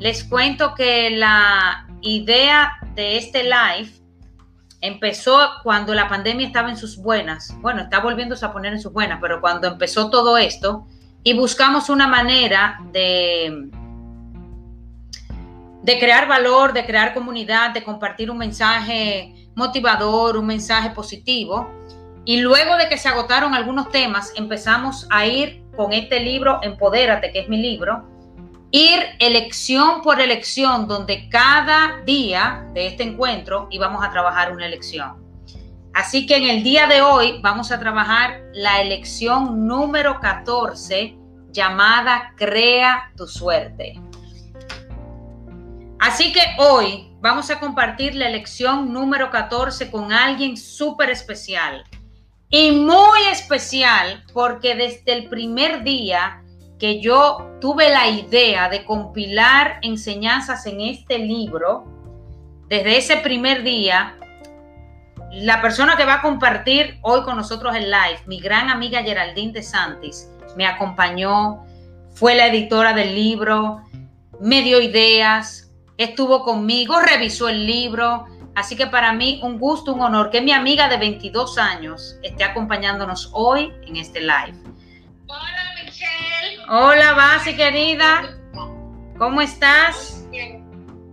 Les cuento que la idea de este live empezó cuando la pandemia estaba en sus buenas. Bueno, está volviéndose a poner en sus buenas, pero cuando empezó todo esto y buscamos una manera de, crear valor, de crear comunidad, de compartir un mensaje motivador, un mensaje positivo. Y luego de que se agotaron algunos temas, empezamos a ir con este libro, Empodérate, que es mi libro, ir elección por elección, donde cada día de este encuentro íbamos a trabajar una elección. Así que en el día de hoy vamos a trabajar la elección número 14 llamada Crea tu suerte. Así que hoy vamos a compartir la elección número 14 con alguien súper especial. Y muy especial porque desde el primer día que yo tuve la idea de compilar enseñanzas en este libro, desde ese primer día, la persona que va a compartir hoy con nosotros el live, mi gran amiga Geraldine de Santis, me acompañó, fue la editora del libro, me dio ideas, estuvo conmigo, revisó el libro. Así que para mí un gusto, un honor que mi amiga de 22 años esté acompañándonos hoy en este live. Hola Basi querida. ¿Cómo estás?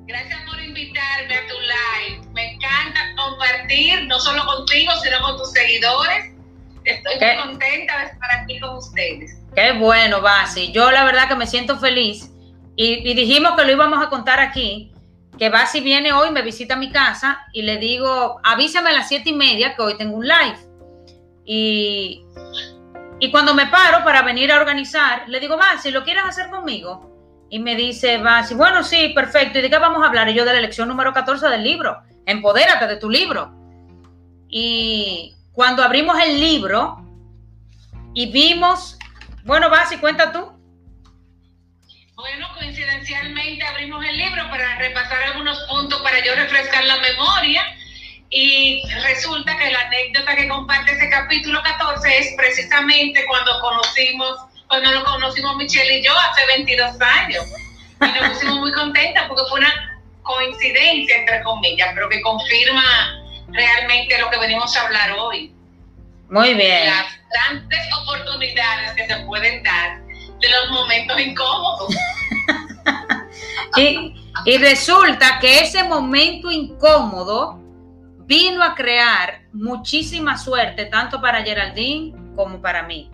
Gracias por invitarme a tu live. Me encanta compartir, no solo contigo, sino con tus seguidores. Estoy muy contenta de estar aquí con ustedes. Qué bueno, Basi. Yo la verdad que me siento feliz y, dijimos que lo íbamos a contar aquí, que Basi viene hoy, me visita a mi casa y le digo, avísame a las siete y media que hoy tengo un live. Y, y cuando me paro para venir a organizar, le digo, Basi, ¿lo quieres hacer conmigo? Y me dice Basi, bueno, sí, perfecto. ¿Y de qué vamos a hablar? Y yo de la lección número 14 del libro. Empodérate de tu libro. Y cuando abrimos el libro y vimos, bueno, Basi, cuenta tú. Bueno, coincidencialmente abrimos el libro para repasar algunos puntos para yo refrescar la memoria y resulta que la anécdota que comparte ese capítulo 14 es precisamente cuando conocimos, cuando lo conocimos Michelle y yo hace 22 años. Y nos pusimos muy contentas porque fue una coincidencia, entre comillas, pero que confirma realmente lo que venimos a hablar hoy. Muy bien. Las grandes oportunidades que se pueden dar de los momentos incómodos. y, resulta que ese momento incómodo vino a crear muchísima suerte, tanto para Geraldine como para mí.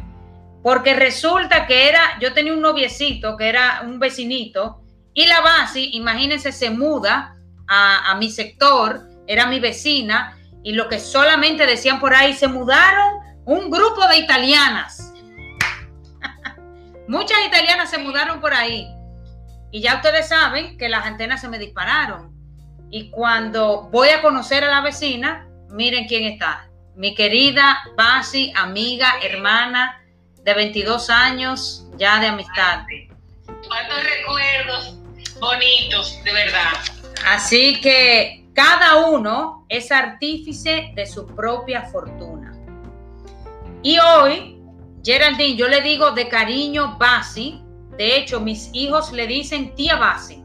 Porque resulta que era, yo tenía un noviecito que era un vecinito, y la base, imagínense, se muda a, a mi sector, era mi vecina, y lo que solamente decían por ahí, se mudaron un grupo de italianas. Muchas italianas se mudaron por ahí. Y ya ustedes saben que las antenas se me dispararon. Y cuando voy a conocer a la vecina, miren quién está. Mi querida Basi, amiga, hermana de 22 años ya de amistad. Cuántos recuerdos bonitos, de verdad. Así que cada uno es artífice de su propia fortuna. Y hoy Geraldine, yo le digo de cariño Basi. De hecho, mis hijos le dicen tía Basi.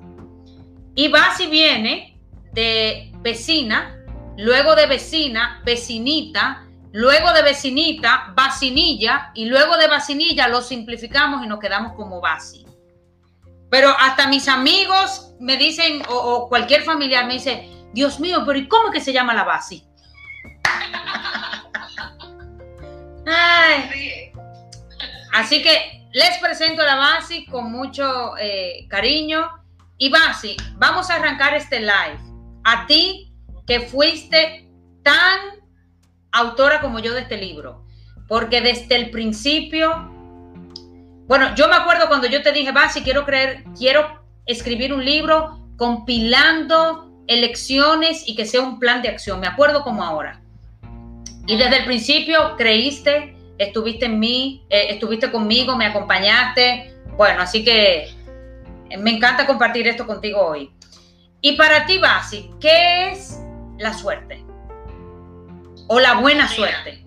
Y Basi viene de vecina, luego de vecina, vecinita, luego de vecinita, vacinilla, y luego de vacinilla lo simplificamos y nos quedamos como Basi. Pero hasta mis amigos me dicen, o, cualquier familiar me dice, Dios mío, pero ¿y cómo que se llama la Basi? Ay. Así que les presento a la Basi con mucho eh, cariño. Y Basi, vamos a arrancar este live. A ti que fuiste tan autora como yo de este libro. Porque desde el principio, bueno, yo me acuerdo cuando yo te dije, Basi, quiero creer, quiero escribir un libro compilando elecciones y que sea un plan de acción. Me acuerdo como ahora. Y desde el principio creíste estuviste en mí, eh, estuviste conmigo, me acompañaste. Bueno, así que me encanta compartir esto contigo hoy. Y para ti, Basi, ¿qué es la suerte? O la buena suerte.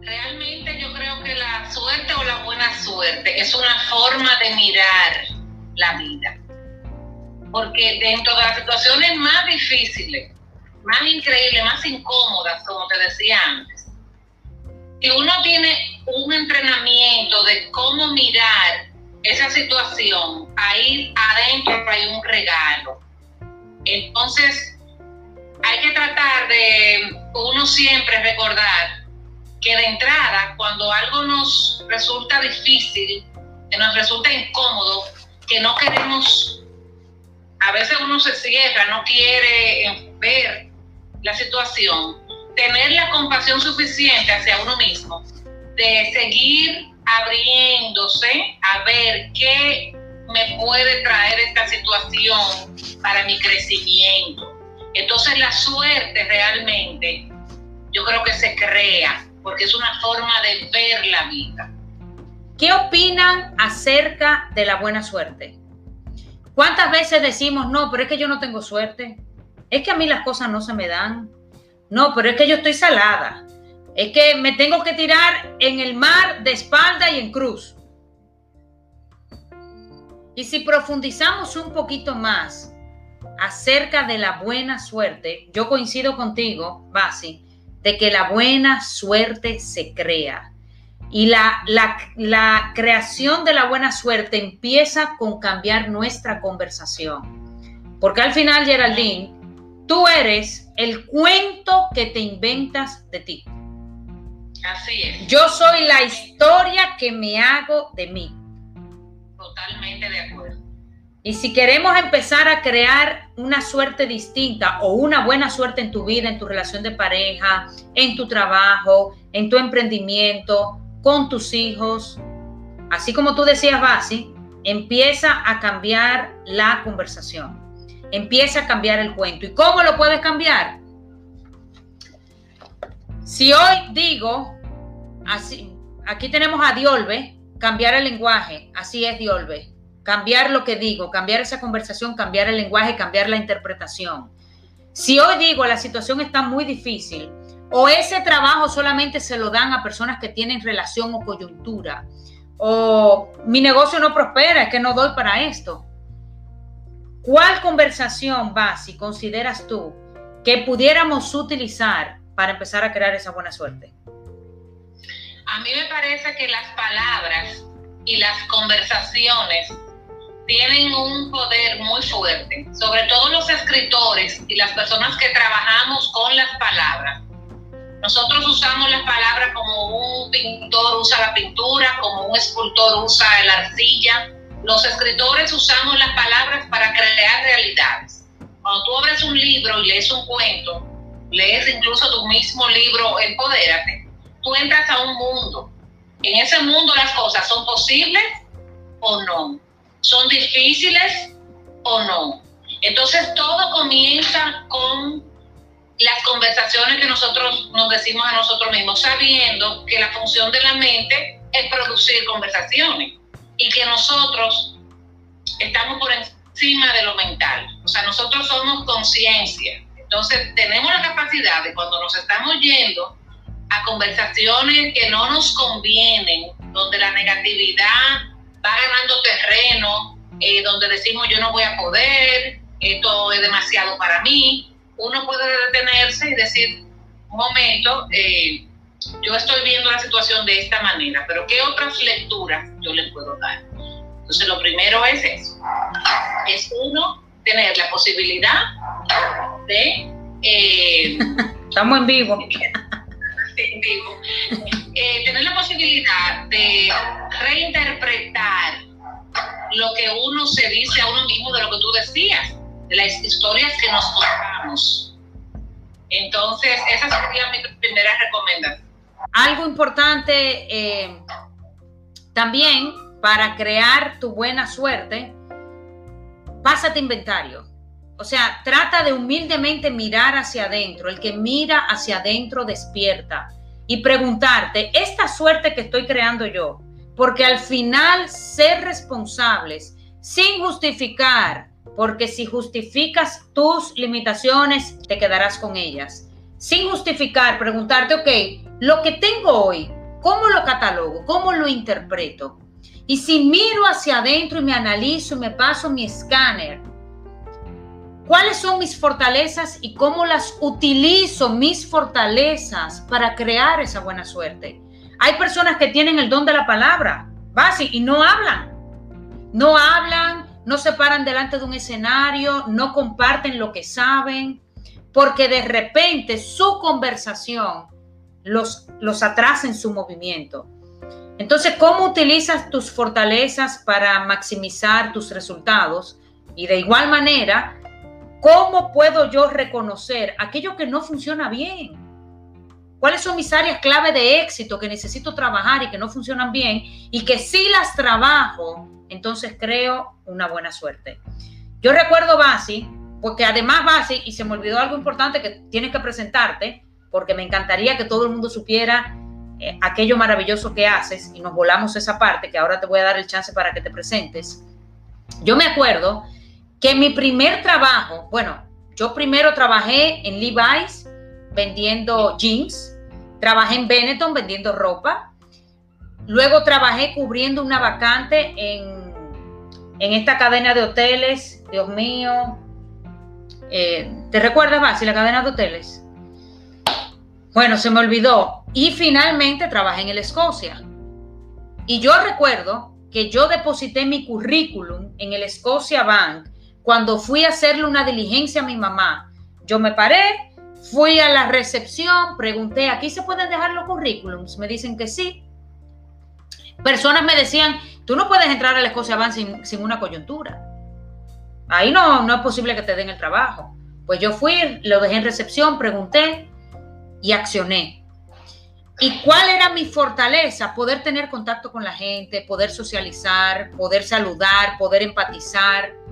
Realmente yo creo que la suerte o la buena suerte es una forma de mirar la vida. Porque dentro de las situaciones más difíciles, más increíbles, más incómodas, como te decía antes, que uno tiene un entrenamiento de cómo mirar esa situación, ahí adentro hay un regalo. Entonces, hay que tratar de uno siempre recordar que de entrada, cuando algo nos resulta difícil, que nos resulta incómodo, que no queremos, a veces uno se cierra, no quiere ver la situación, tener la compasión suficiente hacia uno mismo, de seguir abriéndose a ver qué me puede traer esta situación para mi crecimiento. Entonces la suerte realmente yo creo que se crea porque es una forma de ver la vida. ¿Qué opinan acerca de la buena suerte? ¿Cuántas veces decimos, no, pero es que yo no tengo suerte? Es que a mí las cosas no se me dan. No, pero es que yo estoy salada. Es que me tengo que tirar en el mar de espalda y en cruz. Y si profundizamos un poquito más acerca de la buena suerte, yo coincido contigo, Basi, de que la buena suerte se crea. Y la, la, creación de la buena suerte empieza con cambiar nuestra conversación. Porque al final, Geraldine, tú eres el cuento que te inventas de ti. Así es. Yo soy la historia que me hago de mí. Totalmente de acuerdo. Y si queremos empezar a crear una suerte distinta o una buena suerte en tu vida, en tu relación de pareja, en tu trabajo, en tu emprendimiento, con tus hijos, así como tú decías, Basi, empieza a cambiar la conversación, empieza a cambiar el cuento. ¿Y cómo lo puedes cambiar? Si hoy digo, aquí tenemos a Diolbe, cambiar el lenguaje, así es Diolbe cambiar lo que digo, cambiar esa conversación, cambiar el lenguaje, cambiar la interpretación. Si hoy digo la situación está muy difícil o ese trabajo solamente se lo dan a personas que tienen relación o coyuntura o mi negocio no prospera, es que no doy para esto. ¿Cuál conversación va si consideras tú que pudiéramos utilizar para empezar a crear esa buena suerte? A mí me parece que las palabras y las conversaciones tienen un poder muy fuerte, sobre todo los escritores y las personas que trabajamos con las palabras. Nosotros usamos las palabras como un pintor usa la pintura, como un escultor usa la arcilla. Los escritores usamos las palabras para crear realidades. Cuando tú abres un libro y lees un cuento, lees incluso tu mismo libro Empodérate, tú entras a un mundo. En ese mundo las cosas son posibles o no ¿Son difíciles o no? Entonces todo comienza con las conversaciones que nosotros nos decimos a nosotros mismos, sabiendo que la función de la mente es producir conversaciones y que nosotros estamos por encima de lo mental. O sea, nosotros somos conciencia. Entonces tenemos la capacidad de cuando nos estamos yendo a conversaciones que no nos convienen, donde la negatividad va ganando terreno, eh, donde decimos yo no voy a poder, esto es demasiado para mí, uno puede detenerse y decir, un momento, eh, yo estoy viendo la situación de esta manera, pero ¿qué otras lecturas yo le puedo dar? Entonces, lo primero es eso, es uno tener la posibilidad de... Eh, Estamos en vivo. vivo. tener la posibilidad de reinterpretar lo que uno se dice a uno mismo de lo que tú decías, de las historias que nos contamos. Entonces, esa sería mi primera recomendación. Algo importante eh, también para crear tu buena suerte, pásate inventario. O sea, trata de humildemente mirar hacia adentro. El que mira hacia adentro despierta y preguntarte, esta suerte que estoy creando yo, porque al final ser responsables sin justificar, porque si justificas tus limitaciones, te quedarás con ellas. Sin justificar, preguntarte, ok, lo que tengo hoy, ¿cómo lo catalogo? ¿Cómo lo interpreto? Y si miro hacia adentro y me analizo y me paso mi escáner, ¿cuáles son mis fortalezas y cómo las utilizo mis fortalezas para crear esa buena suerte? Hay personas que tienen el don de la palabra, base, y no hablan. No hablan, no se paran delante de un escenario, no comparten lo que saben, porque de repente su conversación los, los atrasa en su movimiento. Entonces, ¿cómo utilizas tus fortalezas para maximizar tus resultados? Y de igual manera, ¿cómo puedo yo reconocer aquello que no funciona bien? ¿Cuáles son mis áreas clave de éxito que necesito trabajar y que no funcionan bien? Y que si las trabajo, entonces creo una buena suerte. Yo recuerdo Basi, porque además Basi, y se me olvidó algo importante que tienes que presentarte, porque me encantaría que todo el mundo supiera eh, aquello maravilloso que haces y nos volamos esa parte, que ahora te voy a dar el chance para que te presentes. Yo me acuerdo que mi primer trabajo, bueno, yo primero trabajé en Levi's vendiendo jeans, trabajé en Benetton vendiendo ropa, luego trabajé cubriendo una vacante en, en esta cadena de hoteles, Dios mío, eh, ¿te recuerdas, más la cadena de hoteles? Bueno, se me olvidó. Y finalmente trabajé en el Escocia. Y yo recuerdo que yo deposité mi currículum en el Escocia Bank cuando fui a hacerle una diligencia a mi mamá. Yo me paré, fui a la recepción, pregunté, ¿aquí se pueden dejar los currículums? Me dicen que sí. Personas me decían, tú no puedes entrar al Escocia Bank sin, sin una coyuntura. Ahí no, no es posible que te den el trabajo. Pues yo fui, lo dejé en recepción, pregunté, y accioné. ¿Y cuál era mi fortaleza? Poder tener contacto con la gente, poder socializar, poder saludar, poder empatizar.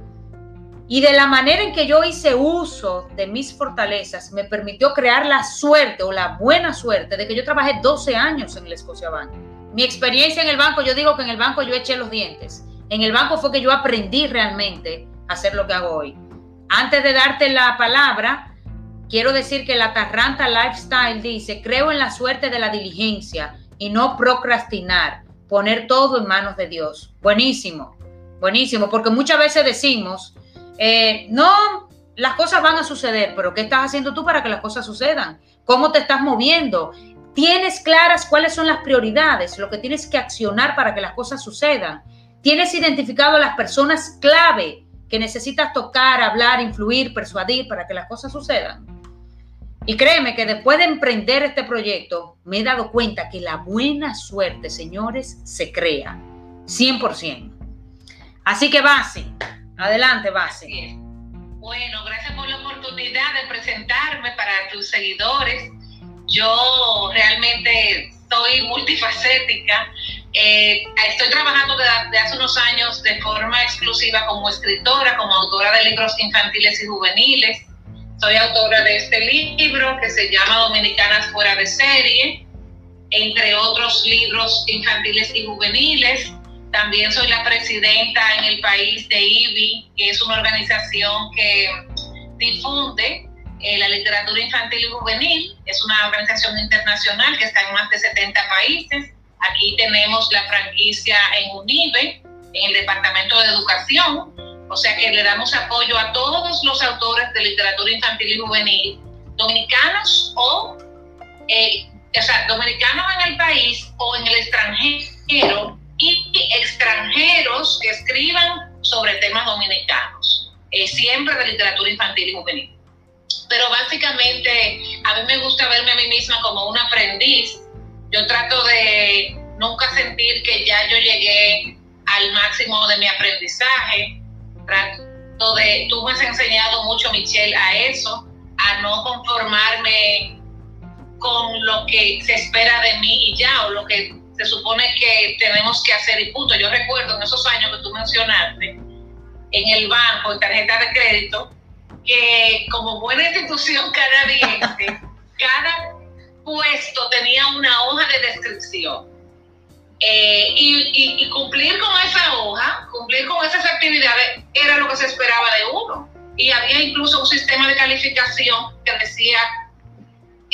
Y de la manera en que yo hice uso de mis fortalezas, me permitió crear la suerte o la buena suerte de que yo trabajé 12 años en el Escocia Bank. Mi experiencia en el banco, yo digo que en el banco yo eché los dientes. En el banco fue que yo aprendí realmente a hacer lo que hago hoy. Antes de darte la palabra, quiero decir que la Tarranta Lifestyle dice, creo en la suerte de la diligencia y no procrastinar, poner todo en manos de Dios. Buenísimo, buenísimo, porque muchas veces decimos, eh, no, las cosas van a suceder, pero ¿qué estás haciendo tú para que las cosas sucedan? ¿Cómo te estás moviendo? ¿Tienes claras cuáles son las prioridades, lo que tienes que accionar para que las cosas sucedan? ¿Tienes identificado a las personas clave que necesitas tocar, hablar, influir, persuadir para que las cosas sucedan? Y créeme que después de emprender este proyecto, me he dado cuenta que la buena suerte, señores, se crea 100%. Así que Basi, adelante Basi. Bueno, gracias por la oportunidad de presentarme para tus seguidores. Yo realmente soy multifacética. Eh, estoy trabajando desde hace unos años de forma exclusiva como escritora, como autora de libros infantiles y juveniles soy autora de este libro que se llama Dominicanas fuera de serie, entre otros libros infantiles y juveniles. También soy la presidenta en el país de IBI, que es una organización que difunde eh, la literatura infantil y juvenil. Es una organización internacional que está en más de 70 países. Aquí tenemos la franquicia en UNIBE, en el Departamento de Educación, o sea que le damos apoyo a todos los autores de literatura infantil y juvenil, dominicanos o, eh, o sea, dominicanos en el país o en el extranjero y extranjeros que escriban sobre temas dominicanos, eh, siempre de literatura infantil y juvenil. Pero básicamente a mí me gusta verme a mí misma como un aprendiz. Yo trato de nunca sentir que ya yo llegué al máximo de mi aprendizaje trato de, tú me has enseñado mucho, Michelle, a eso, a no conformarme con lo que se espera de mí y ya, o lo que se supone que tenemos que hacer y punto. Yo recuerdo en esos años que tú mencionaste, en el banco, en tarjeta de crédito, que como buena institución canadiense, cada puesto tenía una hoja de descripción eh, y, cumplir con esa hoja, cumplir con esas actividades, era lo que se esperaba de uno. Y había incluso un sistema de calificación que decía,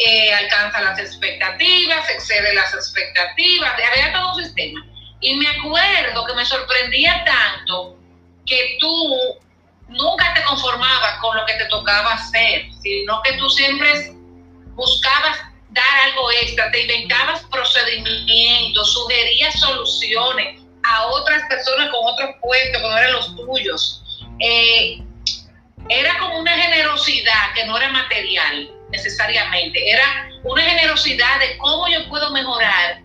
eh, alcanza las expectativas, excede las expectativas, había todo un sistema. Y me acuerdo que me sorprendía tanto que tú nunca te conformabas con lo que te tocaba hacer, sino que tú siempre buscabas dar algo extra, te inventabas procedimientos, sugerías soluciones a otras personas con otros puestos que no eran los tuyos. Eh, era como una generosidad que no era material necesariamente, era una generosidad de cómo yo puedo mejorar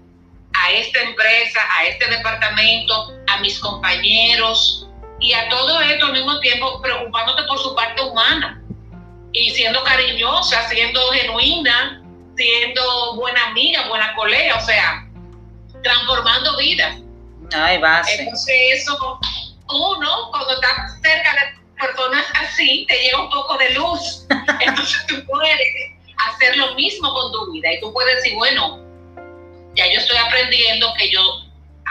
a esta empresa, a este departamento, a mis compañeros y a todo esto al mismo tiempo preocupándote por su parte humana y siendo cariñosa, siendo genuina, siendo buena amiga, buena colega, o sea, transformando vidas. Ay, base. Entonces eso, uno, cuando está cerca de personas así, te llega un poco de luz. Entonces tú puedes hacer lo mismo con tu vida y tú puedes decir, bueno, ya yo estoy aprendiendo que yo,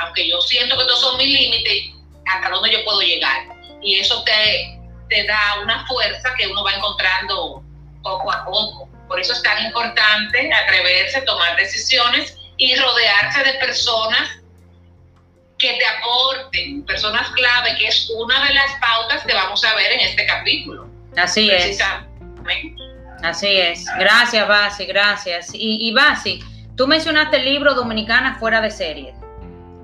aunque yo siento que todos son mis límites, hasta dónde yo puedo llegar. Y eso te, te da una fuerza que uno va encontrando poco a poco. Por eso es tan importante atreverse a tomar decisiones y rodearse de personas que te aporten, personas clave, que es una de las pautas que vamos a ver en este capítulo. Así es. Así es. Gracias, Basi, gracias. Y, y Basi, tú mencionaste el libro Dominicanas fuera de serie.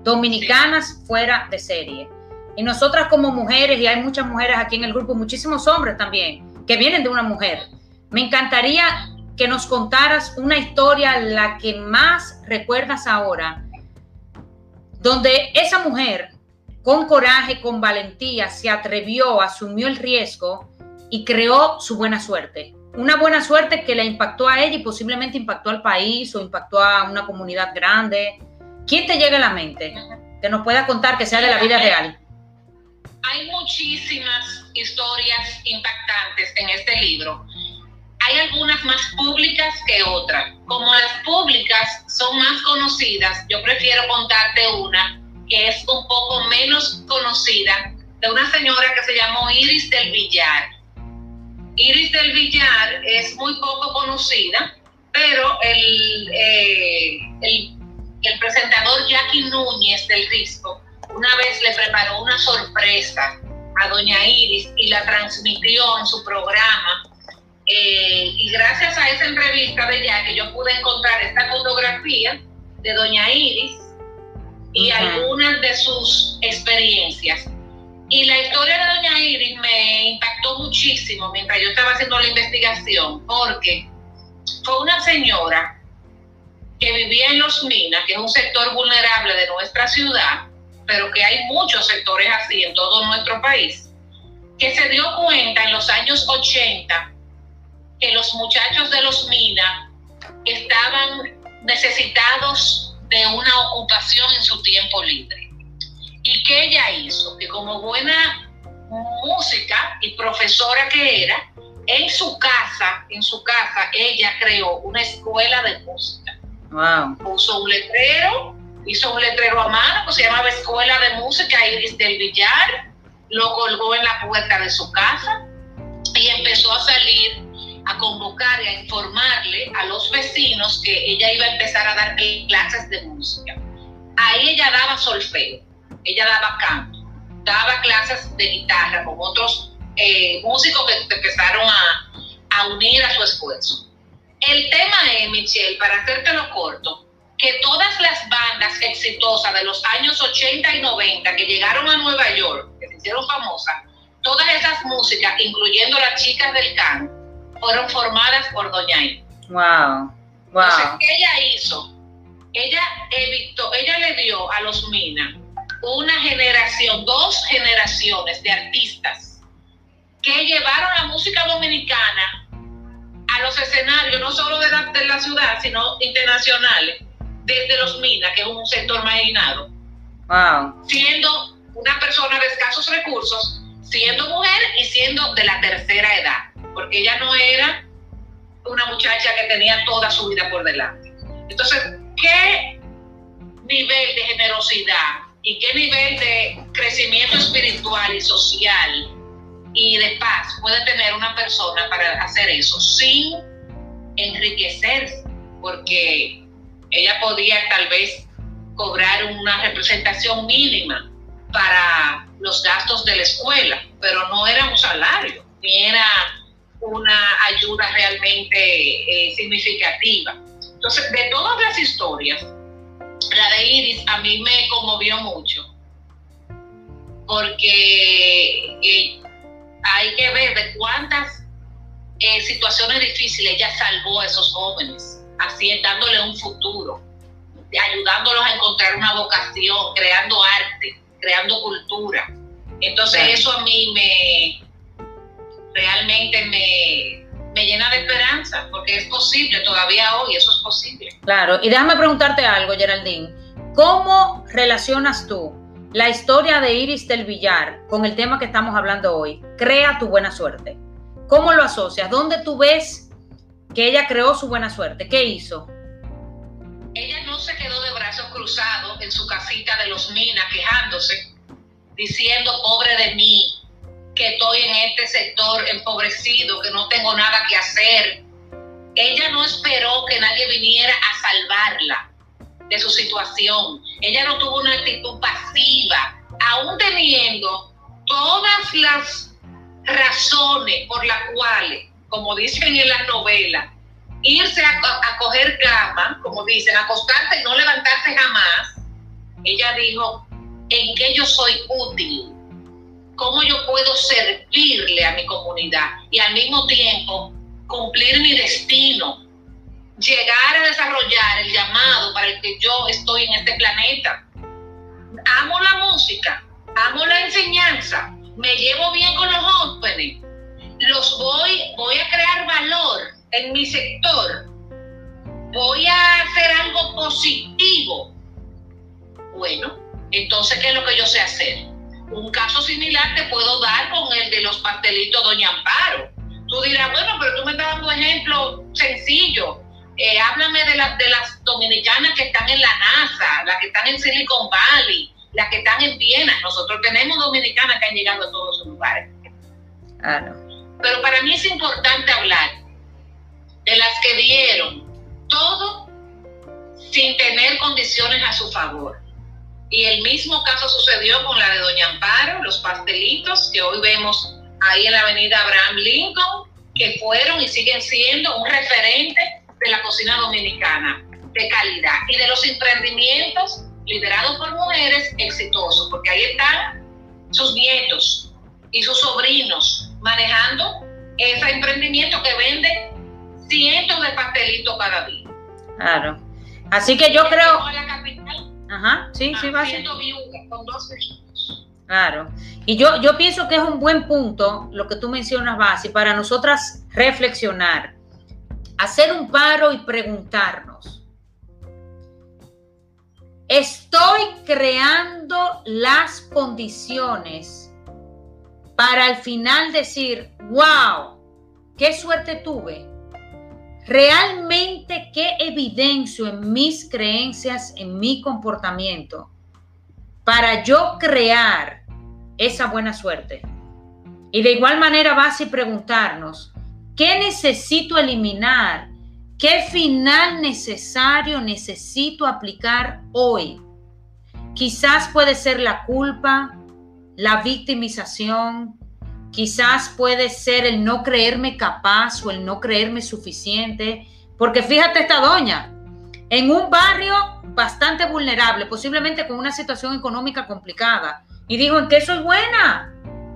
Dominicanas fuera de serie. Y nosotras como mujeres, y hay muchas mujeres aquí en el grupo, muchísimos hombres también, que vienen de una mujer. Me encantaría que nos contaras una historia, la que más recuerdas ahora, donde esa mujer, con coraje, con valentía, se atrevió, asumió el riesgo y creó su buena suerte. Una buena suerte que le impactó a ella y posiblemente impactó al país o impactó a una comunidad grande. ¿Quién te llega a la mente? Que nos pueda contar que sea de la vida real. Hay muchísimas historias impactantes en este libro hay algunas más públicas que otras. Como las públicas son más conocidas, yo prefiero contarte una que es un poco menos conocida, de una señora que se llamó Iris del Villar. Iris del Villar es muy poco conocida, pero el, eh, el, presentador Jackie Núñez del Risco una vez le preparó una sorpresa a doña Iris y la transmitió en su programa eh, y gracias a esa entrevista de que yo pude encontrar esta fotografía de doña Iris y algunas de sus experiencias. Y la historia de doña Iris me impactó muchísimo mientras yo estaba haciendo la investigación, porque fue una señora que vivía en Los Minas, que es un sector vulnerable de nuestra ciudad, pero que hay muchos sectores así en todo nuestro país, que se dio cuenta en los años 80 que los muchachos de los Mina estaban necesitados de una ocupación en su tiempo libre. ¿Y qué ella hizo? Que como buena música y profesora que era, en su casa, en su casa, ella creó una escuela de música. Wow. Puso un letrero, hizo un letrero a mano que se llamaba Escuela de Música Iris del Villar, lo colgó en la puerta de su casa y empezó a salir a convocar y a informarle a los vecinos que ella iba a empezar a dar clases de música. Ahí ella daba solfeo, ella daba canto, daba clases de guitarra con otros eh, músicos que empezaron a, a unir a su esfuerzo. El tema es, Michelle, para hacértelo corto, que todas las bandas exitosas de los años 80 y 90 que llegaron a Nueva York, que se hicieron famosas, todas esas músicas, incluyendo las chicas del canto, fueron formadas por Doña I. Wow. Wow. Entonces, ¿qué ella hizo? Ella evitó, ella le dio a los Mina una generación, dos generaciones de artistas que llevaron la música dominicana a los escenarios, no solo de la, de la ciudad, sino internacionales, desde los Mina, que es un sector marginado. Wow. Siendo una persona de escasos recursos, siendo mujer y siendo de la tercera edad porque ella no era una muchacha que tenía toda su vida por delante. Entonces, ¿qué nivel de generosidad y qué nivel de crecimiento espiritual y social y de paz puede tener una persona para hacer eso sin enriquecerse? Porque ella podía tal vez cobrar una representación mínima para los gastos de la escuela, pero no era un salario, ni era una ayuda realmente eh, significativa. Entonces, de todas las historias, la de Iris a mí me conmovió mucho, porque eh, hay que ver de cuántas eh, situaciones difíciles ella salvó a esos jóvenes, así dándole un futuro, ayudándolos a encontrar una vocación, creando arte, creando cultura. Entonces eso a mí me realmente me, me llena de esperanza, porque es posible, todavía hoy eso es posible. Claro, y déjame preguntarte algo, Geraldine. ¿Cómo relacionas tú la historia de Iris del Villar con el tema que estamos hablando hoy? Crea tu buena suerte. ¿Cómo lo asocias? ¿Dónde tú ves que ella creó su buena suerte? ¿Qué hizo? Ella no se quedó de brazos cruzados en su casita de los Minas quejándose, diciendo, pobre de mí, que estoy en este sector empobrecido, que no tengo nada que hacer. Ella no esperó que nadie viniera a salvarla de su situación. Ella no tuvo una actitud pasiva, aún teniendo todas las razones por las cuales, como dicen en la novela, irse a, a coger cama, como dicen, acostarse y no levantarse jamás, ella dijo, ¿en qué yo soy útil? cómo yo puedo servirle a mi comunidad y al mismo tiempo cumplir mi destino, llegar a desarrollar el llamado para el que yo estoy en este planeta. Amo la música, amo la enseñanza, me llevo bien con los jóvenes, los voy, voy a crear valor en mi sector, voy a hacer algo positivo. Bueno, entonces, ¿qué es lo que yo sé hacer? Un caso similar te puedo dar con el de los pastelitos Doña Amparo. Tú dirás, bueno, pero tú me estás dando un ejemplo sencillo. Eh, háblame de, las de las dominicanas que están en la NASA, las que están en Silicon Valley, las que están en Viena. Nosotros tenemos dominicanas que han llegado a todos esos lugares. Pero para mí es importante hablar de las que dieron todo sin tener condiciones a su favor. Y el mismo caso sucedió con la de Doña Amparo, los pastelitos que hoy vemos ahí en la avenida Abraham Lincoln, que fueron y siguen siendo un referente de la cocina dominicana de calidad y de los emprendimientos liderados por mujeres exitosos, porque ahí están sus nietos y sus sobrinos manejando ese emprendimiento que vende cientos de pastelitos cada día. Claro. Así que yo creo... Ajá, sí, sí va a ser. con dos Claro. Y yo, yo pienso que es un buen punto lo que tú mencionas, Basi, para nosotras reflexionar, hacer un paro y preguntarnos. Estoy creando las condiciones para al final decir, wow, qué suerte tuve realmente qué evidencio en mis creencias, en mi comportamiento, para yo crear esa buena suerte. Y de igual manera vas a preguntarnos, ¿qué necesito eliminar? ¿Qué final necesario necesito aplicar hoy? Quizás puede ser la culpa, la victimización, Quizás puede ser el no creerme capaz o el no creerme suficiente. Porque fíjate esta doña, en un barrio bastante vulnerable, posiblemente con una situación económica complicada, y dijo, ¿en qué soy buena?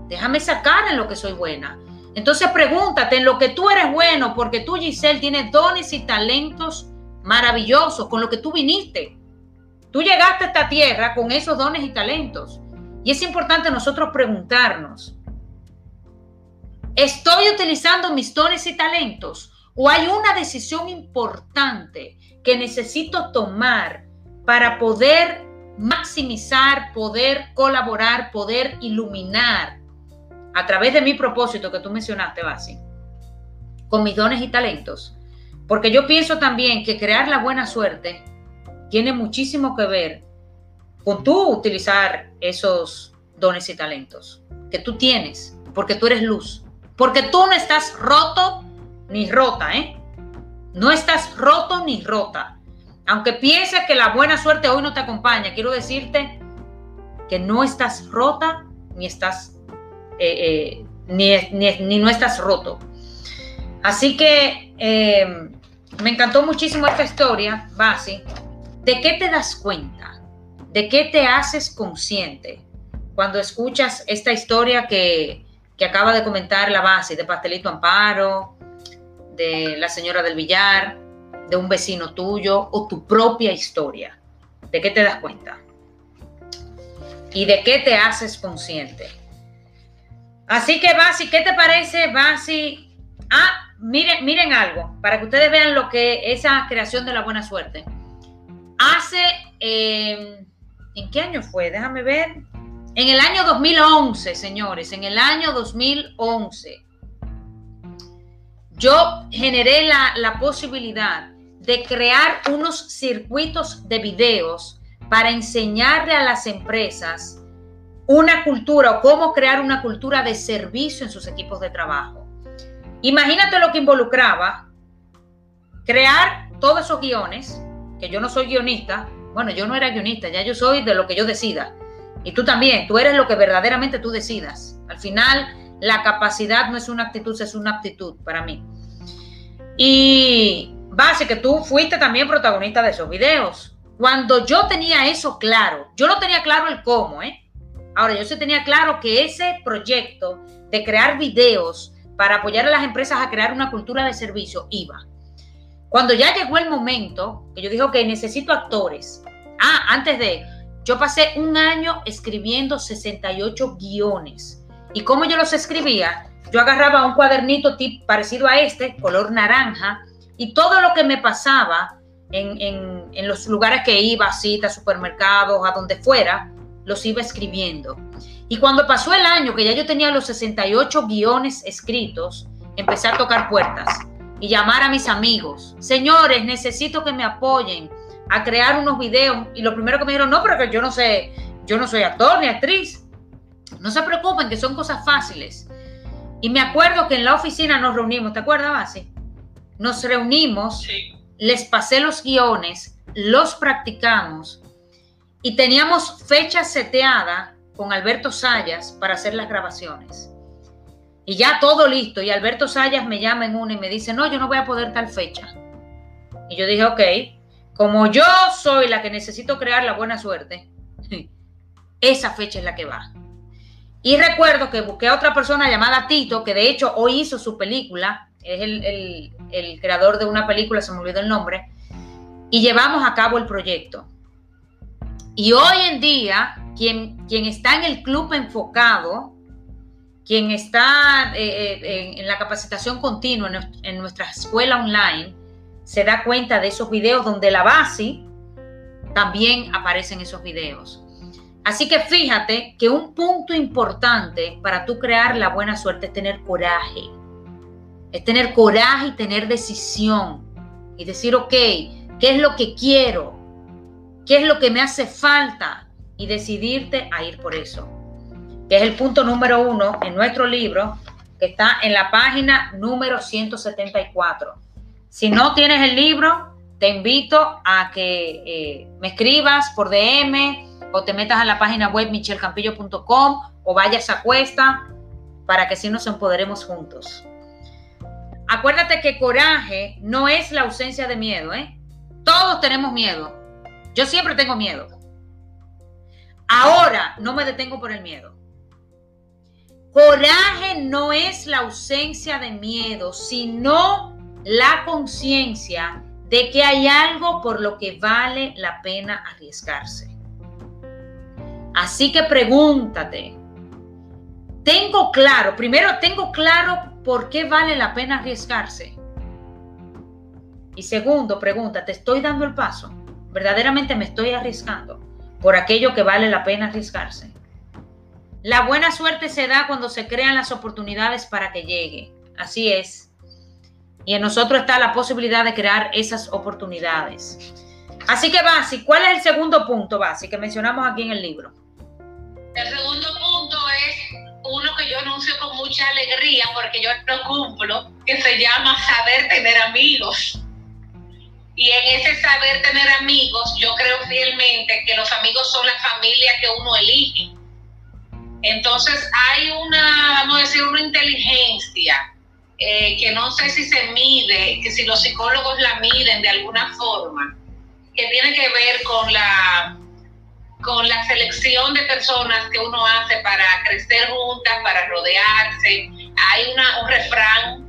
Déjame sacar en lo que soy buena. Entonces pregúntate en lo que tú eres bueno, porque tú, Giselle, tienes dones y talentos maravillosos con lo que tú viniste. Tú llegaste a esta tierra con esos dones y talentos. Y es importante nosotros preguntarnos, ¿Estoy utilizando mis dones y talentos? ¿O hay una decisión importante que necesito tomar para poder maximizar, poder colaborar, poder iluminar a través de mi propósito que tú mencionaste, Basi, con mis dones y talentos? Porque yo pienso también que crear la buena suerte tiene muchísimo que ver con tú utilizar esos dones y talentos que tú tienes, porque tú eres luz porque tú no estás roto ni rota, ¿eh? No estás roto ni rota. Aunque pienses que la buena suerte hoy no te acompaña, quiero decirte que no estás rota ni estás eh, eh, ni, ni, no estás roto. Así que eh, me encantó muchísimo esta historia, Basi. ¿De qué te das cuenta? ¿De qué te haces consciente cuando escuchas esta historia que, que acaba de comentar la base de Pastelito Amparo, de la señora del billar, de un vecino tuyo o tu propia historia? ¿De qué te das cuenta? ¿Y de qué te haces consciente? Así que, Basi, ¿qué te parece, Basi? Ah, miren, miren algo, para que ustedes vean lo que esa creación de la buena suerte. Hace, em, ¿en qué año fue? Déjame ver. En el año 2011, señores, en el año 2011, yo generé la, la posibilidad de crear unos circuitos de videos para enseñarle a las empresas una cultura o cómo crear una cultura de servicio en sus equipos de trabajo. Imagínate lo que involucraba crear todos esos guiones, que yo no soy guionista, bueno, yo no era guionista, ya yo soy de lo que yo decida. Y tú también, tú eres lo que verdaderamente tú decidas. Al final, la capacidad no es una actitud, es una aptitud para mí. Y base que tú fuiste también protagonista de esos videos. Cuando yo tenía eso claro, yo no tenía claro el cómo, ¿eh? Ahora, yo sí tenía claro que ese proyecto de crear videos para apoyar a las empresas a crear una cultura de servicio iba. Cuando ya llegó el momento que yo dije, que necesito actores. Ah, antes de, yo pasé un año escribiendo 68 guiones. ¿Y cómo yo los escribía? Yo agarraba un cuadernito tipo parecido a este, color naranja, y todo lo que me pasaba en, en los lugares que iba, citas, supermercados, a donde fuera, los iba escribiendo. Y cuando pasó el año, que ya yo tenía los 68 guiones escritos, empecé a tocar puertas y llamar a mis amigos. Señores, necesito que me apoyen a crear unos videos. Y lo primero que me dijeron, no, pero que yo no sé, yo no soy actor ni actriz. No se preocupen, que son cosas fáciles. Y me acuerdo que en la oficina nos reunimos, ¿te acuerdas, Basi? Nos reunimos, les pasé los guiones, los practicamos y teníamos fecha seteada con Alberto Sayas para hacer las grabaciones. Y ya todo listo. Y Alberto Sayas me llama en una y me dice, no, yo no voy a poder tal fecha. Y yo dije, ok, como yo soy la que necesito crear la buena suerte, esa fecha es la que va. Y recuerdo que busqué a otra persona llamada Tito, que de hecho hoy hizo su película, es el, el creador de una película, se me olvidó el nombre, y llevamos a cabo el proyecto. Y hoy en día, quien, quien está en el club enfocado, quien está eh, eh, en, la capacitación continua en, nuestra escuela online, se da cuenta de esos videos donde la base también aparecen esos videos. Así que fíjate que un punto importante para tú crear la buena suerte es tener coraje. Es tener coraje y tener decisión. Y decir, ok, ¿qué es lo que quiero? qué es lo que me hace falta y decidirte a ir por eso. Que es el punto número uno en nuestro libro, que está en la página número 174. Si no tienes el libro, te invito a que eh, me escribas por DM o te metas a la página web michelcampillo.com o vayas a cuesta para que así nos empoderemos juntos. Acuérdate que coraje no es la ausencia de miedo, ¿eh? Todos tenemos miedo, yo siempre tengo miedo. Ahora no me detengo por el miedo. Coraje no es la ausencia de miedo, sino la conciencia de que hay algo por lo que vale la pena arriesgarse. Así que pregúntate, tengo claro, primero tengo claro por qué vale la pena arriesgarse. Y segundo, pregúntate, ¿estoy dando el paso? verdaderamente me estoy arriesgando por aquello que vale la pena arriesgarse. La buena suerte se da cuando se crean las oportunidades para que llegue. Así es. Y en nosotros está la posibilidad de crear esas oportunidades. Así que, Basi, ¿cuál es el segundo punto, Basi, que mencionamos aquí en el libro? El segundo punto es uno que yo anuncio con mucha alegría porque yo lo cumplo, que se llama saber tener amigos. Y en ese saber tener amigos, yo creo fielmente que los amigos son la familia que uno elige. Entonces hay una, vamos a decir, una inteligencia eh, que no sé si se mide, que si los psicólogos la miden de alguna forma, que tiene que ver con la con la selección de personas que uno hace para crecer juntas, para rodearse. Hay una, un refrán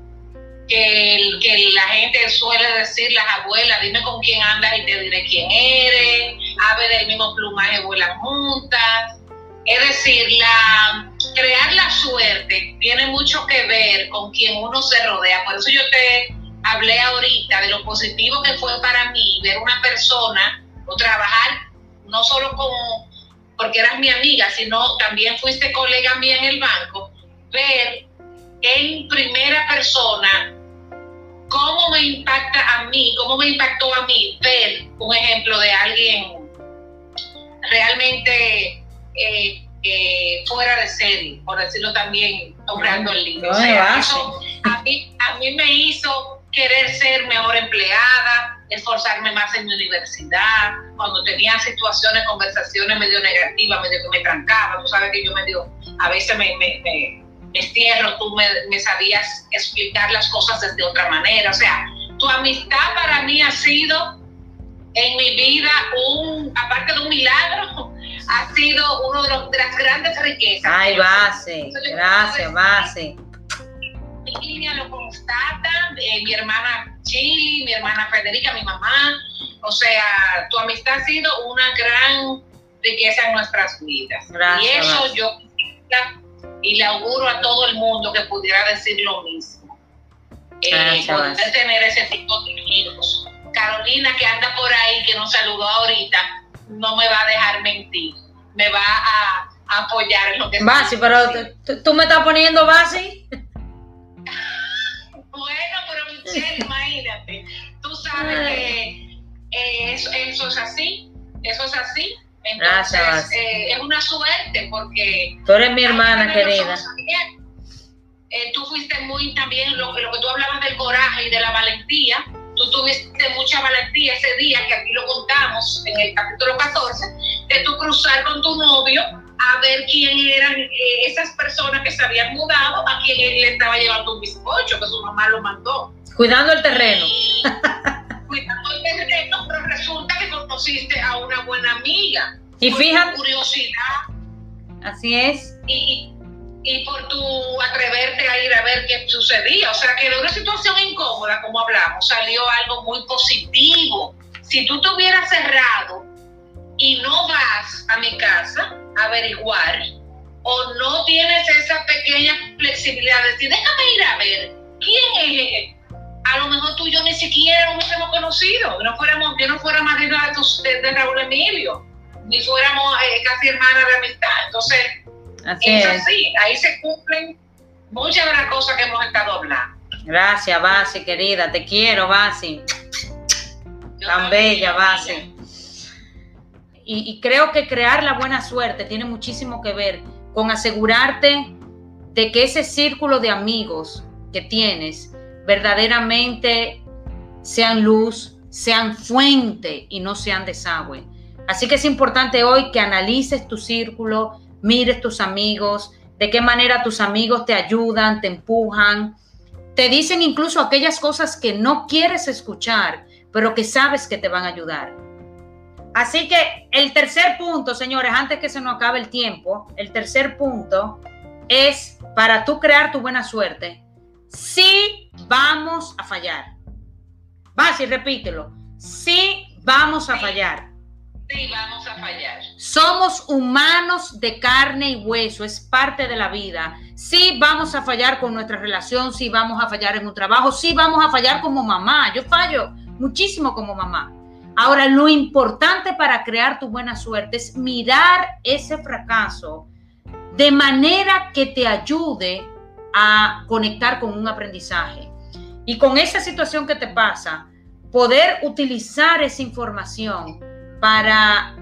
que, que la gente suele decir, las abuelas, dime con quién andas y te diré quién eres, aves del mismo plumaje vuelan juntas. Es decir, la, crear la suerte tiene mucho que ver con quien uno se rodea. Por eso yo te hablé ahorita de lo positivo que fue para mí ver una persona o trabajar no solo como porque eras mi amiga, sino también fuiste colega mía en el banco, ver en primera persona cómo me impacta a mí, cómo me impactó a mí ver un ejemplo de alguien realmente eh, eh, fuera de serie, por decirlo también, nombrando el libro. eso a mí, a mí me hizo querer ser mejor empleada, esforzarme más en mi universidad, cuando tenía situaciones, conversaciones medio negativas, medio que me trancaba, tú sabes que yo medio, a veces me, me, me, tú me, me sabías explicar las cosas desde otra manera, o sea, tu amistad para mí ha sido en mi vida un, aparte de un milagro, ha sido uno de, los, de las grandes riquezas. Ay, base, gracias, base. Mi línea lo constata, eh, mi hermana Chili, mi hermana Federica, mi mamá. O sea, tu amistad ha sido una gran riqueza en nuestras vidas. y eso yo y le auguro a todo el mundo que pudiera decir lo mismo. Eh, poder tener ese tipo de amigos. Carolina, que anda por ahí, que nos saludó ahorita, no me va a dejar mentir. Me va a, apoyar en lo que Basi, pero tú me estás poniendo Basi. bueno, pero Michelle, imagínate. Tú sabes que eh, eso, es así. Eso es así. Entonces, Gracias, eh, es una suerte porque. Tú eres mi hermana querida. Eh, tú fuiste muy también, lo, lo que tú hablabas del coraje y de la valentía tú tuviste mucha valentía ese día, que aquí lo contamos en el capítulo 14, de tú cruzar con tu novio a ver quién eran eh, esas personas que se habían mudado, a quien él le estaba llevando un bizcocho, que su mamá lo mandó. Cuidando el terreno. cuidando el terreno, pero resulta que conociste a una buena amiga. Y fíjate. curiosidad. Así es. Y, y por tu atreverte a ir a ver qué sucedía. O sea, que de una situación incómoda, como hablamos, salió algo muy positivo. Si tú te hubieras cerrado y no vas a mi casa a averiguar, o no tienes esa pequeña flexibilidad de decir, déjame ir a ver quién es a lo mejor tú y yo ni siquiera nos hemos conocido, no fuéramos, yo no fuera marido de, de, Raúl Emilio, ni fuéramos eh, casi hermanas de amistad. Entonces, Así es, así, ahí se cumplen muchas de las cosas que hemos estado hablando. Gracias, Basi, querida, te quiero, Basi. Tan bella, Basi. Y, y creo que crear la buena suerte tiene muchísimo que ver con asegurarte de que ese círculo de amigos que tienes verdaderamente sean luz, sean fuente y no sean desagüe. Así que es importante hoy que analices tu círculo, mires tus amigos, de qué manera tus amigos te ayudan, te empujan, te dicen incluso aquellas cosas que no quieres escuchar, pero que sabes que te van a ayudar. Así que el tercer punto, señores, antes que se nos acabe el tiempo, el tercer punto es para tú crear tu buena suerte. Sí vamos a fallar. Vas y repítelo. Sí vamos a fallar. Sí, vamos a fallar. Somos humanos de carne y hueso, es parte de la vida. Sí, vamos a fallar con nuestra relación, sí, vamos a fallar en un trabajo, sí, vamos a fallar como mamá. Yo fallo muchísimo como mamá. Ahora, lo importante para crear tu buena suerte es mirar ese fracaso de manera que te ayude a conectar con un aprendizaje. Y con esa situación que te pasa, poder utilizar esa información para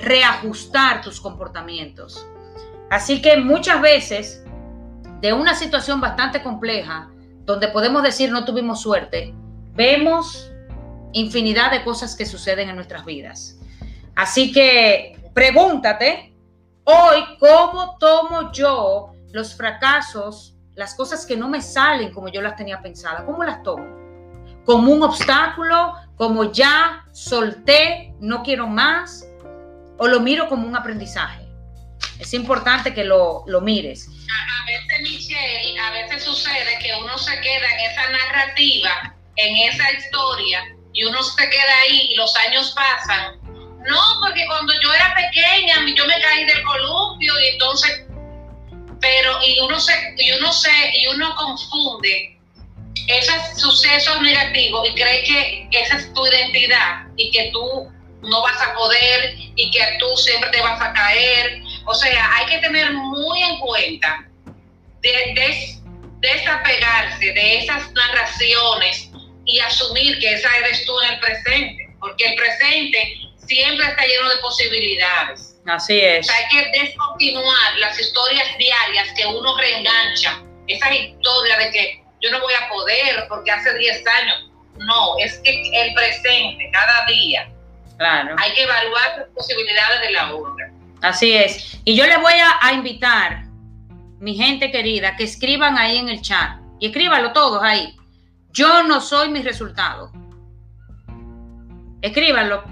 reajustar tus comportamientos. Así que muchas veces, de una situación bastante compleja, donde podemos decir no tuvimos suerte, vemos infinidad de cosas que suceden en nuestras vidas. Así que pregúntate hoy cómo tomo yo los fracasos, las cosas que no me salen como yo las tenía pensadas, ¿cómo las tomo? ¿Como un obstáculo? ¿Como ya solté, no quiero más? ¿O lo miro como un aprendizaje? Es importante que lo, lo mires. A, veces, Michelle, a veces sucede que uno se queda en esa narrativa, en esa historia, y uno se queda ahí y los años pasan. No, porque cuando yo era pequeña, yo me caí del columpio y entonces, pero y uno se, y uno se, y uno confunde esos sucesos negativos y cree que esa es tu identidad y que tú no vas a poder y que tú siempre te vas a caer. O sea, hay que tener muy en cuenta de, desapegarse de esas narraciones y asumir que esa eres tú en el presente, porque el presente siempre está lleno de posibilidades. Así es. O sea, hay que descontinuar las historias diarias que uno reengancha, esa historia de que yo no voy a poder porque hace 10 años. No, es que el presente, cada día, claro. hay que evaluar las posibilidades de la obra. Así es. Y yo les voy a, a invitar, mi gente querida, que escriban ahí en el chat. Y escríbanlo todos ahí. Yo no soy mi resultado. Escríbanlo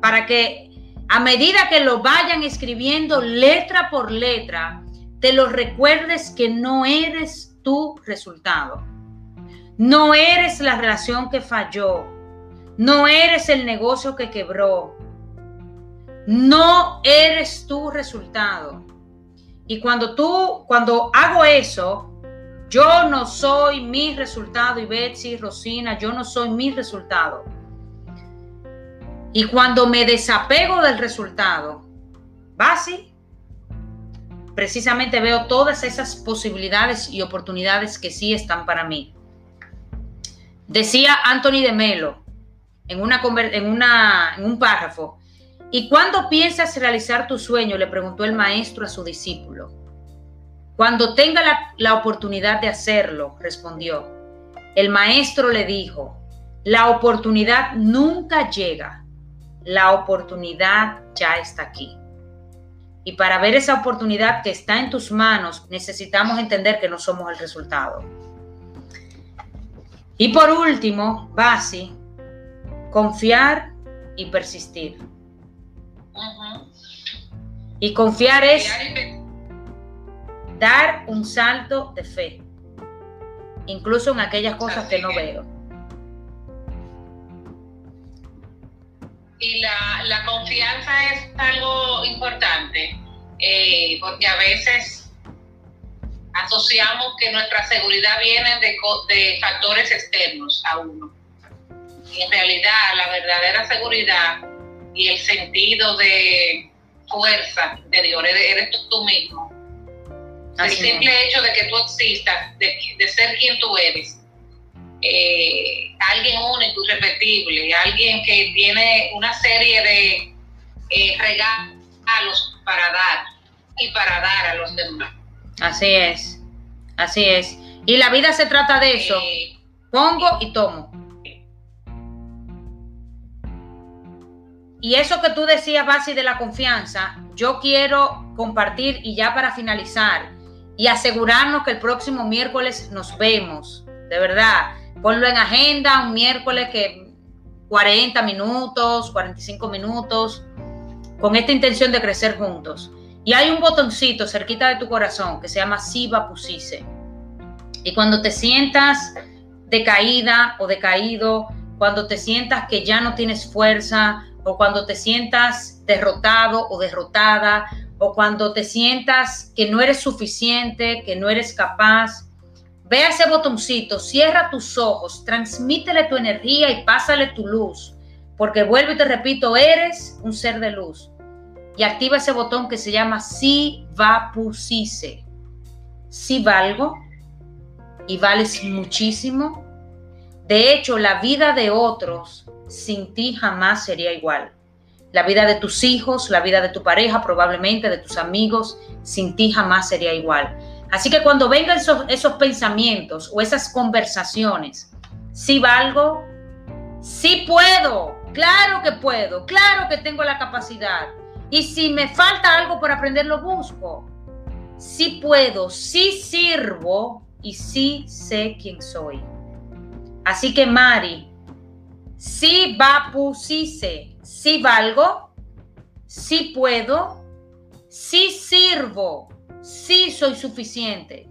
para que a medida que lo vayan escribiendo letra por letra, te lo recuerdes que no eres tu resultado. No eres la relación que falló. No eres el negocio que quebró. No eres tu resultado. Y cuando tú, cuando hago eso, yo no soy mi resultado, y Betsy, Rosina, yo no soy mi resultado. Y cuando me desapego del resultado, Basi, precisamente veo todas esas posibilidades y oportunidades que sí están para mí. Decía Anthony de Melo en, en, una, en un párrafo, ¿y cuándo piensas realizar tu sueño? Le preguntó el maestro a su discípulo. Cuando tenga la, oportunidad de hacerlo, respondió. El maestro le dijo, la oportunidad nunca llega, la oportunidad ya está aquí. Y para ver esa oportunidad que está en tus manos, necesitamos entender que no somos el resultado. Y por último, Basi, confiar y persistir. Y confiar es dar un salto de fe, incluso en aquellas cosas que no veo. Y la, confianza es algo importante, eh, porque a veces asociamos que nuestra seguridad viene de, de factores externos a uno. Y en realidad la verdadera seguridad y el sentido de fuerza de Dios eres tú mismo el simple hecho de que tú existas, de, ser quien tú eres, eh, alguien único, irrepetible, alguien que tiene una serie de eh, regalos para dar y para dar a los demás. Así es, así es. Y la vida se trata de eso. Eh, Pongo y tomo. Y eso que tú decías, Basi, de la confianza, yo quiero compartir y ya para finalizar, y asegurarnos que el próximo miércoles nos vemos. De verdad, ponlo en agenda, un miércoles que 40 minutos, 45 minutos, con esta intención de crecer juntos. Y hay un botoncito cerquita de tu corazón que se llama Siva Pusise. Y cuando te sientas decaída o decaído, cuando te sientas que ya no tienes fuerza, o cuando te sientas derrotado o derrotada, o cuando te sientas que no eres suficiente, que no eres capaz, ve a ese botoncito, cierra tus ojos, transmítele tu energía y pásale tu luz, porque vuelvo y te repito, eres un ser de luz. Y activa ese botón que se llama Si va pusise. Si valgo y vales muchísimo. De hecho, la vida de otros sin ti jamás sería igual la vida de tus hijos, la vida de tu pareja, probablemente de tus amigos, sin ti jamás sería igual. Así que cuando vengan esos, pensamientos o esas conversaciones, si valgo, Sí puedo, claro que puedo, claro que tengo la capacidad. Y si me falta algo por aprender, lo busco. Sí puedo, sí sirvo y sí sé quién soy. Así que Mari, sí vapu, sí sé, sí valgo, sí puedo, sí sirvo, sí soy suficiente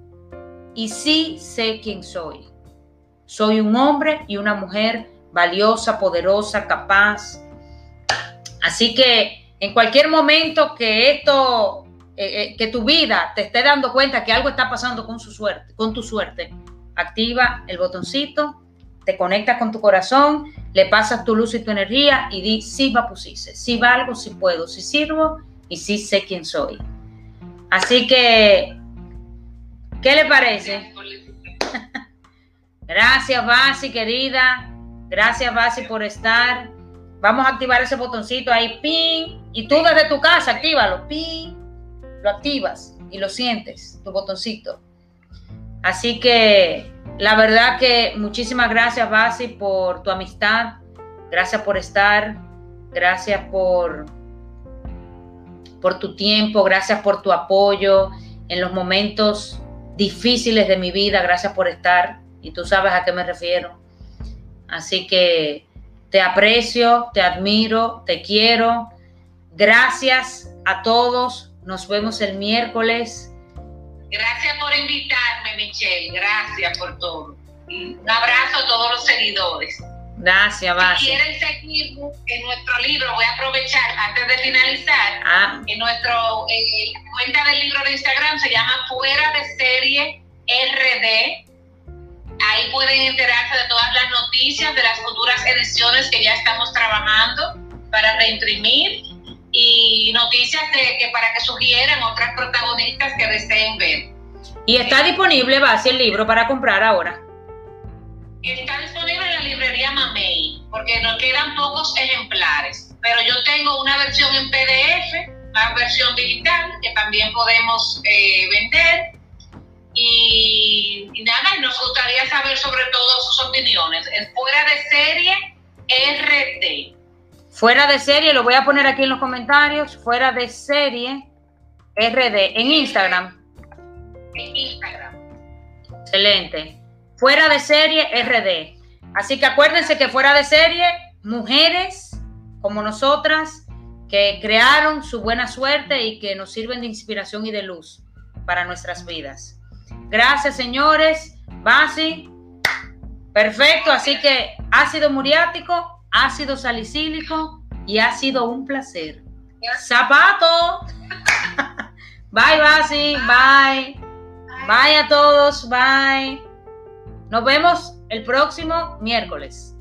y sí sé quién soy. Soy un hombre y una mujer valiosa, poderosa, capaz. Así que en cualquier momento que esto, eh, eh, que tu vida te esté dando cuenta que algo está pasando con su suerte, con tu suerte, activa el botoncito, te conectas con tu corazón, le pasas tu luz y tu energía y di sí va pusiste, sí valgo, sí puedo, sí sirvo y sí sé quién soy. Así que, ¿qué le parece? Gracias, Basi, querida. Gracias, Basi, por estar. Vamos a activar ese botoncito ahí, pin. Y tú desde tu casa, actívalo, pin. Lo activas y lo sientes, tu botoncito. Así que la verdad que muchísimas gracias, Basi, por tu amistad. Gracias por estar. Gracias por, por tu tiempo. Gracias por tu apoyo en los momentos difíciles de mi vida. Gracias por estar y tú sabes a qué me refiero. Así que te aprecio, te admiro, te quiero. Gracias a todos. Nos vemos el miércoles. Gracias por invitarme, Michelle. Gracias por todo. un abrazo a todos los seguidores. Gracias, Si quieren seguir en nuestro libro, voy a aprovechar antes de finalizar. Ah. En nuestro cuenta del libro de Instagram se llama Fuera de Serie RD Ahí pueden enterarse de todas las noticias de las futuras ediciones que ya estamos trabajando para reimprimir y noticias de, que para que sugieran otras protagonistas que deseen ver. ¿Y está disponible, Basi, el libro para comprar ahora? Está disponible en la librería Mamey, porque nos quedan pocos ejemplares. Pero yo tengo una versión en PDF, una versión digital que también podemos eh, vender y, nada, nos gustaría saber sobre todo sus opiniones. El fuera de serie RD. Fuera de serie, lo voy a poner aquí en los comentarios. Fuera de serie RD en Instagram. En Instagram. Excelente. Fuera de serie RD. Así que acuérdense que fuera de serie, mujeres como nosotras que crearon su buena suerte y que nos sirven de inspiración y de luz para nuestras vidas. Gracias, señores. Basi. Perfecto. Así que ácido muriático, ácido salicílico y ha sido un placer. Zapato. Bye, Basi. Bye. Bye a todos. Bye. Nos vemos el próximo miércoles.